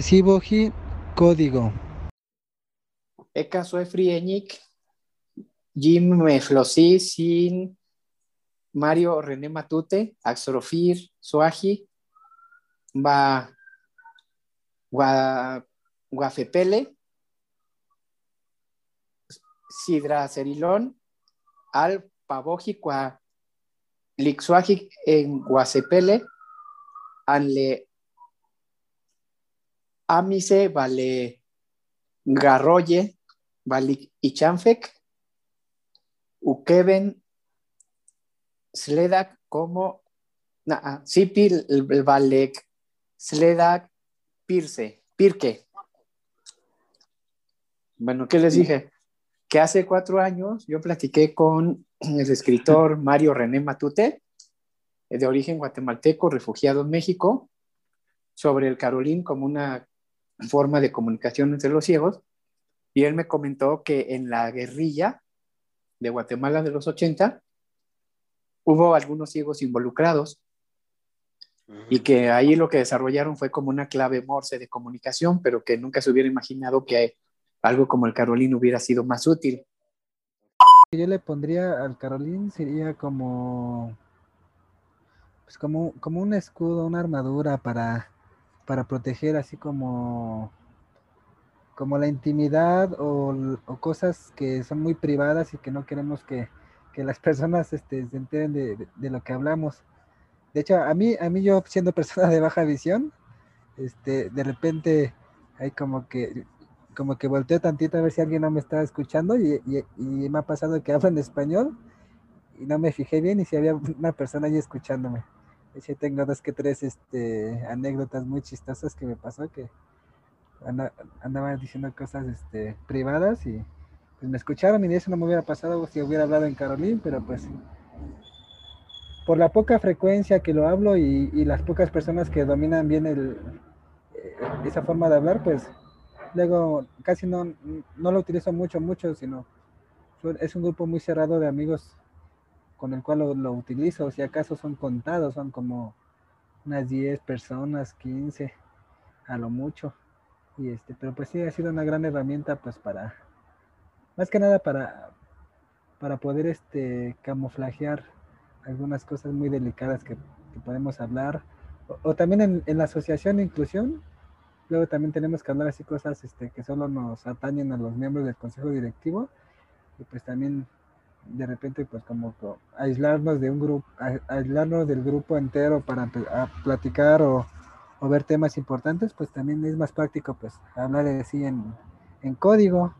Siboji Código. Eka Suefrieñic, Jim Meflosi, Sin, Mario René Matute, Axorofir, Suaji, Ba, Gua, Guafepele, Sidra Cerilón, Al Pavoji, Cua, en Guacepele, Anle Amise, Vale Garroye, Valik Ichanfek, Ukeven, Sledak, como nah, Sipil, Valek, Sledak, Pirce, Pirque. Bueno, ¿qué les dije? Que hace cuatro años yo platiqué con el escritor Mario René Matute, de origen guatemalteco, refugiado en México, sobre el Carolín como una forma de comunicación entre los ciegos. Y él me comentó que en la guerrilla de Guatemala de los 80 hubo algunos ciegos involucrados y que ahí lo que desarrollaron fue como una clave morse de comunicación, pero que nunca se hubiera imaginado que algo como el Carolín hubiera sido más útil. Yo le pondría al Carolín sería como pues como, como un escudo, una armadura para, para proteger así como como la intimidad o, cosas que son muy privadas y que no queremos que, que las personas este, se enteren de, lo que hablamos. De hecho, a mí, a mí yo siendo persona de baja visión, este, de repente hay como que, como que volteo tantito a ver si alguien no me está escuchando y, y, y me ha pasado que hablan español y no me fijé bien y si había una persona ahí escuchándome. Tengo dos que tres este, anécdotas muy chistosas que me pasó que andaba diciendo cosas este, privadas y pues, me escucharon y de eso no me hubiera pasado si hubiera hablado en Carolín, pero pues por la poca frecuencia que lo hablo y, las pocas personas que dominan bien eh, esa forma de hablar, pues luego casi no, no lo utilizo mucho, mucho, sino es un grupo muy cerrado de amigos con el cual lo, lo utilizo, si acaso son contados, son como unas 10 personas, 15, a lo mucho. Y este, pero pues sí ha sido una gran herramienta pues para, más que nada para, para poder este, camuflajear algunas cosas muy delicadas que, podemos hablar. O, o también en, en, la asociación de inclusión, luego también tenemos que hablar así cosas este, que solo nos atañen a los miembros del consejo directivo. Y pues también de repente pues como aislarnos de un grupo, aislarnos del grupo entero para platicar o o ver temas importantes, pues también es más práctico pues hablar así en, en código